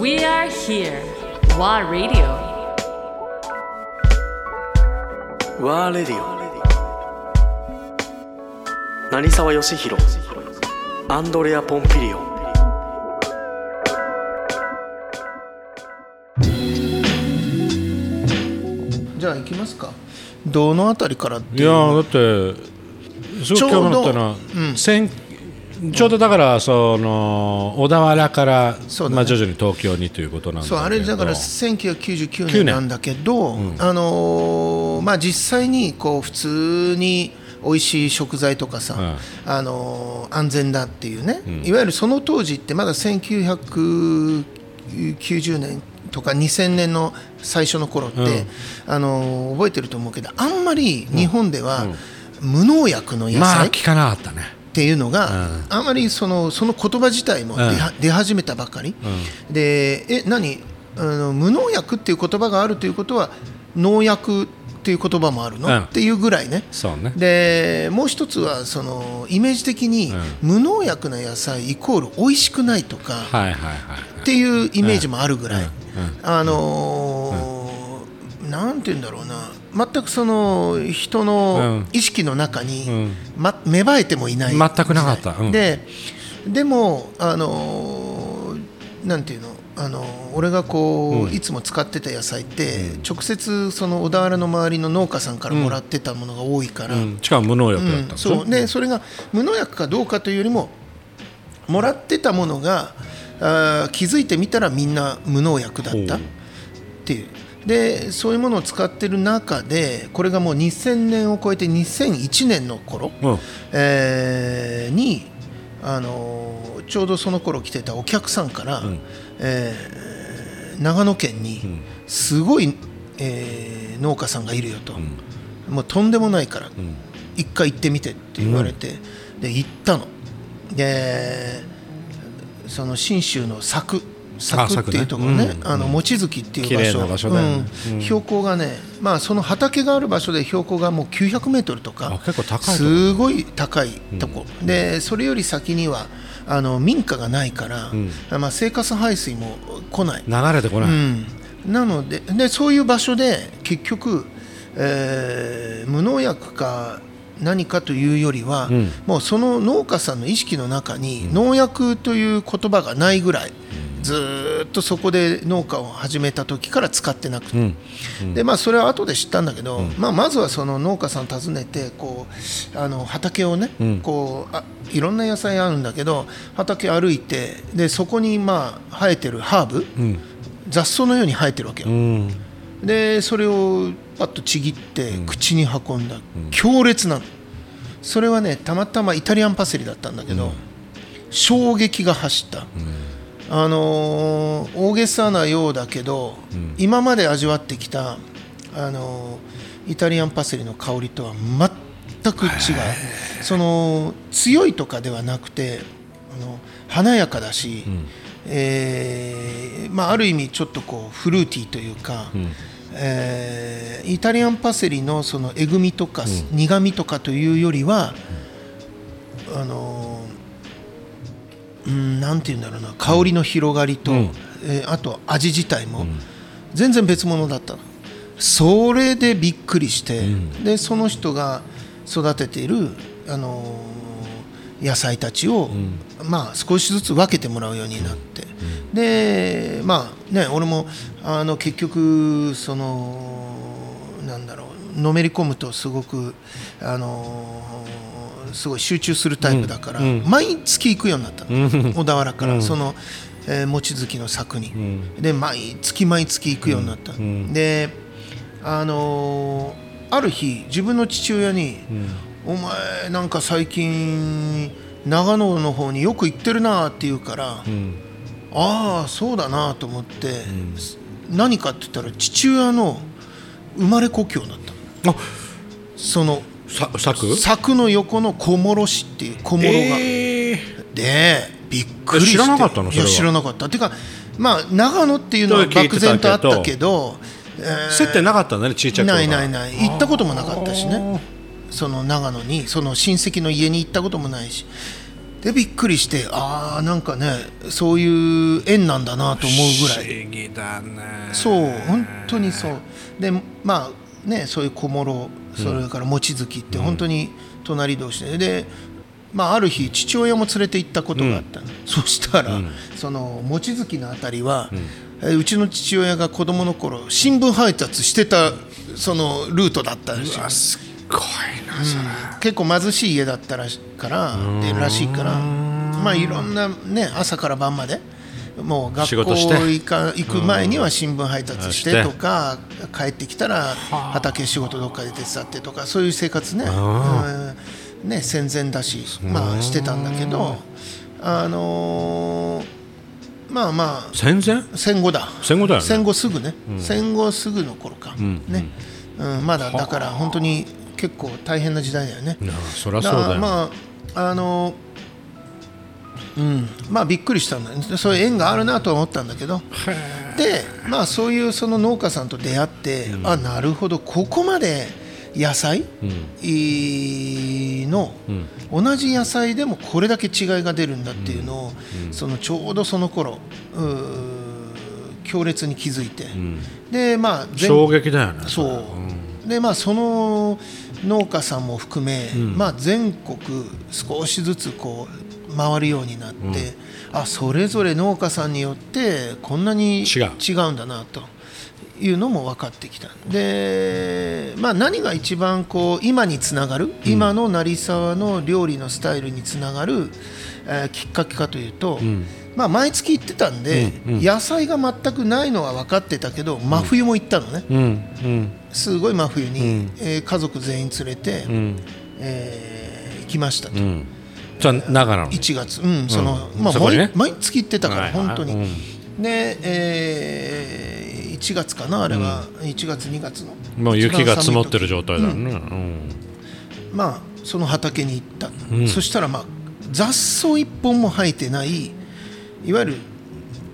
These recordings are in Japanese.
We are here. WA Radio. ワーレディオ成沢義弘アンドレア・ポンピリオン。じゃあ行きますか。どのあたりからっていいやだってすごく興味持ったのは、千ちょうどだからその小田原から、ね。まあ、徐々に東京にということなんだけど。そうあれだから1999年。なんだけど、あのーまあ、実際にこう普通に美味しい食材とかさ、うん。あのー安全だっていうね、いわゆるその当時ってまだ1990年とか2000年の最初の頃って、うん。あのー覚えてると思うけどあんまり日本では無農薬の野菜、まあ聞かなかったねっていうのが、あまりそのその言葉自体も出,、は出始めたばかり、でえ何？あの無農薬っていう言葉があるということは農薬っていう言葉もあるの、うん。っていうぐらいね。そうね。でもう一つはそのイメージ的に、無農薬な野菜イコール美味しくないとか、はいはいはいっていうイメージもあるぐらい、うん。あのーなんて言うんだろうな全くその人の意識の中に、うん。ま、芽生えてもいない。全くなかった。うん。ででもあのーなんていうのあの俺がこう、いつも使ってた野菜って、直接その小田原の周りの農家さんからもらってたものが多いから、うん、しかも無農薬だったそう。でそれが無農薬かどうかというよりももらってたものがあー気づいてみたらみんな無農薬だったっていうでそういうものを使ってる中でこれがもう2000年を超えて2001年の頃、うん。えーに、あのーちょうどその頃来てたお客さんから、えー長野県にすごい、えー農家さんがいるよと、もうとんでもないから、一回行ってみてって言われて、で行ったの。でその信州の佐久佐久っていうところね。ねうんあの望月っていう綺場所ね。うん。標高がねまあその畑がある場所で標高がもう900メートルとかあ結構高いすごい高いとこ、でそれより先にはあの民家がないから、まあ、生活排水も来ない。流れてこない、うん、なのででそういう場所で結局、えー無農薬か何かというよりは、ん。もうその農家さんの意識の中に農薬という言葉がないぐらい、ずーっとそこで農家を始めた時から使ってなくて、でまあ、それは後で知ったんだけど、まあ、まずはその農家さん訪ねてこうあの畑をね、こうあいろんな野菜あるんだけど畑歩いてでそこにまあ生えてるハーブ、雑草のように生えてるわけよ、うん。でそれをパッとちぎって口に運んだ、強烈なのそれはねたまたまイタリアンパセリだったんだけど、衝撃が走った、あのー大げさなようだけど、今まで味わってきた、あのーイタリアンパセリの香りとは全く違う。その強いとかではなくてあの華やかだし、えーまあ、ある意味ちょっとこうフルーティーというか、えーイタリアンパセリのそのえぐみとか、苦みとかというよりは、あのーうん、なんていうんだろうな。香りの広がりと、うん。えーあと味自体も全然別物だったの。それでびっくりして、でその人が育てている、あのー野菜たちを、まあ、少しずつ分けてもらうようになって、でまあね俺もあの結局そのなんだろうのめり込むとすごくあのーすごい集中するタイプだから、毎月行くようになったの、小田原から、その、えー望月の柵に、で毎月毎月行くようになった、であのーある日自分の父親に、お前なんか最近長野の方によく行ってるなって言うから、ああそうだなと思って、何かって言ったら父親の生まれ故郷だったの。あそのさ柵？柵の横の小諸市っていう小諸が、えー。でびっくりして。え知らなかったの？いや知らなかった。ていうかまあ長野っていうのは漠然とあったけど、えー。接点なかったんだねちいちゃい頃ないないない。行ったこともなかったしね。その長野にその親戚の家に行ったこともないしでびっくりしてああなんかねそういう縁なんだなと思うぐらい。不思議だね。そう本当にそう。でまあねそういう小諸それから望月って本当に隣同士で。でまあ、ある日父親も連れて行ったことがあったの、そしたら、その望月のあたりは、えーうちの父親が子供の頃新聞配達してたそのルートだったらしいうわすっごいなそれ、結構貧しい家だったらしからでらしいから。まあいろんなね朝から晩までもう学校行か行く前には新聞配達してとか帰ってきたら畑仕事どっかで手伝ってとかそういう生活ね。うん。ね戦前だしまあしてたんだけどあのーまあまあ。戦前？戦後だ。戦後だよね。戦後すぐね、戦後すぐの頃か、ね、うん、まだだから本当に結構大変な時代だよね。そりゃそうだよ、まああのうん。まあびっくりしたんだよね。そういう縁があるなとは思ったんだけど。でまあそういうその農家さんと出会って、あなるほど。ここまで野菜、いいの、同じ野菜でもこれだけ違いが出るんだっていうのを、そのちょうどその頃強烈に気づいて、でまあ全衝撃だよねそう、でまあその農家さんも含め、まあ全国少しずつこう回るようになって、あそれぞれ農家さんによってこんなに違う。んだなというのも分かってきた。で、まあ、何が一番こう今につながる、今の成沢の料理のスタイルにつながる、えーきっかけかというと、まあ、毎月行ってたんで、野菜が全くないのは分かってたけど真冬も行ったのね、うんうん。すごい真冬に、えー家族全員連れて、えー行きましたと、うん。じゃあ長野の？1月、うんそのうん。まあそこにね？毎毎月行ってたから、はい本当に。うん。で、えー1月かな、あれは、1月、2月の。もう雪が積もってる状態だよね、まあ、その畑に行った、そしたら、まあ、雑草一本も生えてない、いわゆる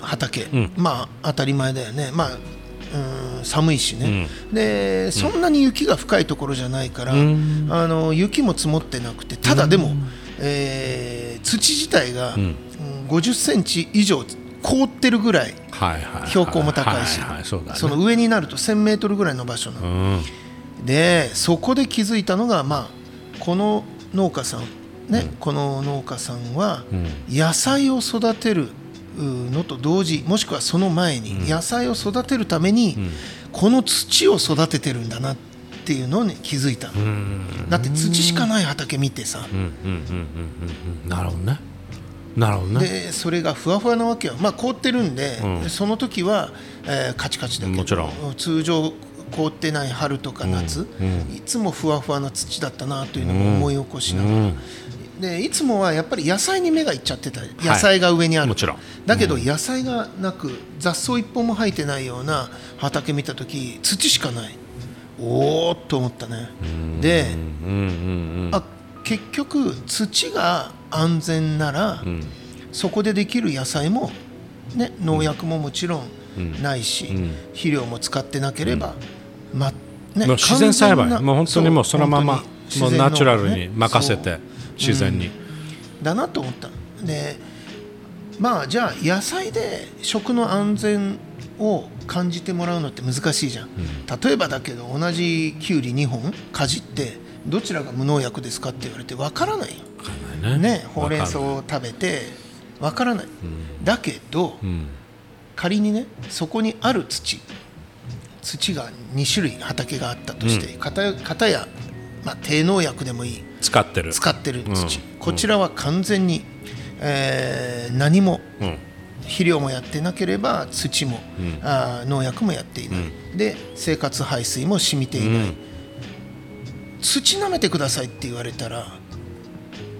畑、まあ、当たり前だよね。まあうん寒いしね、でそんなに雪が深いところじゃないから、あの雪も積もってなくてただでも、えー土自体が、うん。50センチ以上凍ってるぐらい標高も高いし、その上になると1000メートルぐらいの場所なの、うん。でそこで気づいたのが、まあ、この農家さん、ねこの農家さんは野菜を育てるうのと同時もしくはその前に野菜を育てるために、この土を育ててるんだなっていうのに気づいたの、だって土しかない畑見てさ、なるほどね。なるほどね。でそれがふわふわなわけよ、まあ、凍ってるんで、その時は、えーカチカチだけど。もちろ通常凍ってない春とか夏、いつもふわふわな土だったなというのを思い起こしながら、でいつもはやっぱり野菜に目がいっちゃってた。野菜が上にある、もちろん。だけど野菜がなく雑草一本も生えてないような畑見た時土しかない。おおっと思ったね。で、うんうんあ結局土が安全なら、そこでできる野菜も、ね、農薬ももちろんないし、肥料も使ってなければ、まね自然栽培。もう本当にもうそのままもうナチュラルに任せて自然に。だなと思った。でまあじゃあ野菜で食の安全を感じてもらうのって難しいじゃん、例えばだけど同じきゅうり2本かじってどちらが無農薬ですかって言われてわからない。よね。ね、ほうれん草を食べてわからない、だけど、ん。仮にねそこにある土土が2種類畑があったとして、片や片や、まあ、低農薬でもいい。使ってる。使ってる土、うん。こちらは完全に、えー何もうん。肥料もやってなければ土も、あー農薬もやっていない、で生活排水も染みていない、土舐めてくださいって言われたら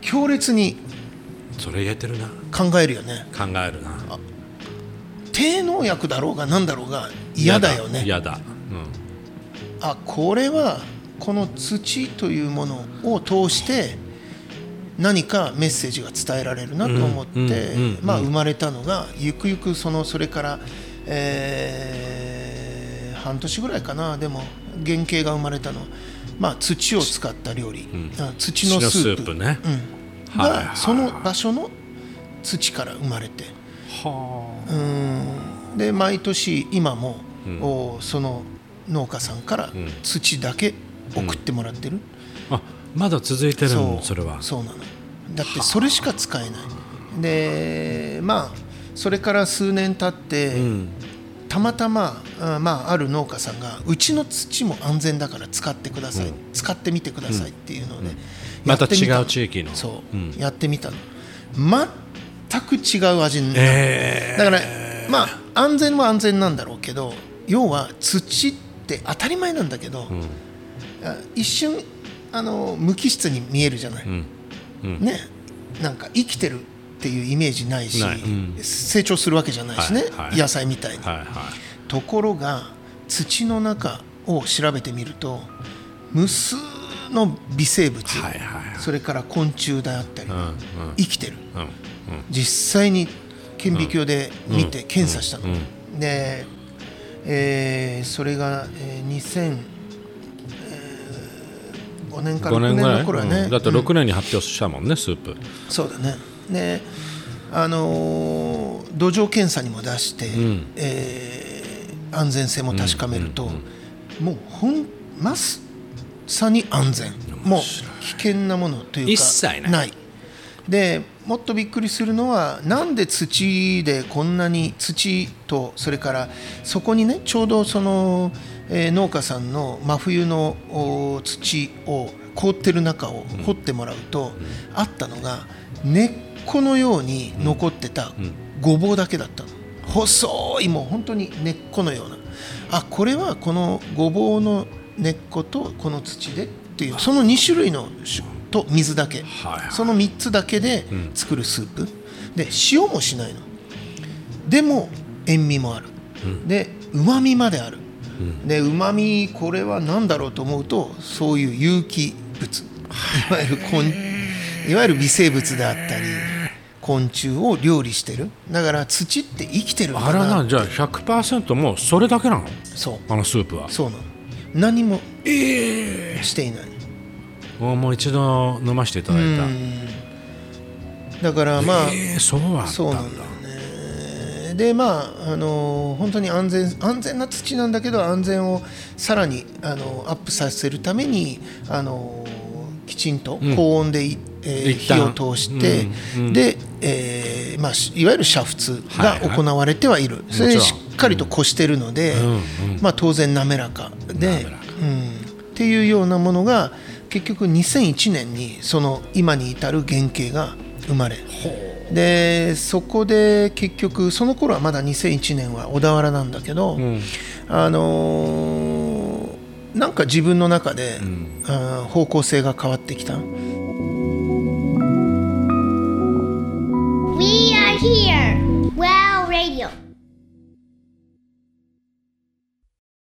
強烈にそれ言えてるな。考えるよね。考えるな低農薬だろうが何だろうが嫌だよね嫌だあこれはこの土というものを通して何かメッセージが伝えられるなと思って、まあ、生まれたのがゆくゆくそのそれから、えー半年ぐらいかなでも原型が生まれたのは、まあ、土を使った料理、土のスープねうんはいはいその場所の土から生まれてうん。で毎年今も、おその農家さんから土だけ送ってもらってる、ああまだ続いてるそのう。それは。そうなの。だってそれしか使えない。でまあそれから数年経って、うん。たまたまあ,、まあ、ある農家さんがうちの土も安全だから使ってください、使ってみてくださいっていうのをね、また違う地域の。そう、うん。やってみたの。全く違う味になる、えだからまあ安全は安全なんだろうけど要は土って当たり前なんだけど、あ一瞬あの無機質に見えるじゃない、ん。うん。ね。なんか生きてるっていうイメージないしない。うん。成長するわけじゃないしね、はいはい。野菜みたいに、はいはい。ところが土の中を調べてみると無数の微生物、はいはいはい。それから昆虫であったり、うんうん。生きてる。うんうん実際に顕微鏡で見て検査したの、うん。で、えーそれが、えー2005年から5 6年年ぐらい。の頃はね、うん。だってうん6年に発表したもんねスープ。そうだね。であのー土壌検査にも出して、ん。えー安全性も確かめると、もうほんまさに安全。もう危険なものというか一切ないでもっとびっくりするのはなんで土でこんなに土とそれからそこにねちょうどその、えー農家さんの真冬のお土を凍ってる中を掘ってもらうと、あったのが根っこのように残ってたごぼうだけだったの、細いもう本当に根っこのような。あこれはこのごぼうの根っことこの土でっていうその2種類の種と水だけ、はいはい。その3つだけで作るスープ、で塩もしないの。でも塩味もある、でうまみまである、でうまみこれは何だろうと思うとそういう有機物。いわゆる昆いわゆる微生物であったり昆虫を料理してる。だから土って生きてるあらなじゃあ100%もうそれだけなの？そう。あのスープは。そうなの。何もしていない、もう一度飲ませていただいた。だからまあ、えーそうだったそうなんだよね。でまああの本当に安全安全な土なんだけど安全をさらにあのアップさせるためにあのきちんと高温でい、えー一旦。火を通して、うんうん。で、えーまあ、しいわゆる煮沸がはいはい。行われてはいる、それでもちろん。しっかりとこしてるので、うん。うん。まあ、当然滑らかでうん、っていうようなものが結局2001年にその今に至る原型が生まれでそこで結局その頃はまだ2001年は小田原なんだけど、ん。あのーなんか自分の中で、あー方向性が変わってきた。We are here.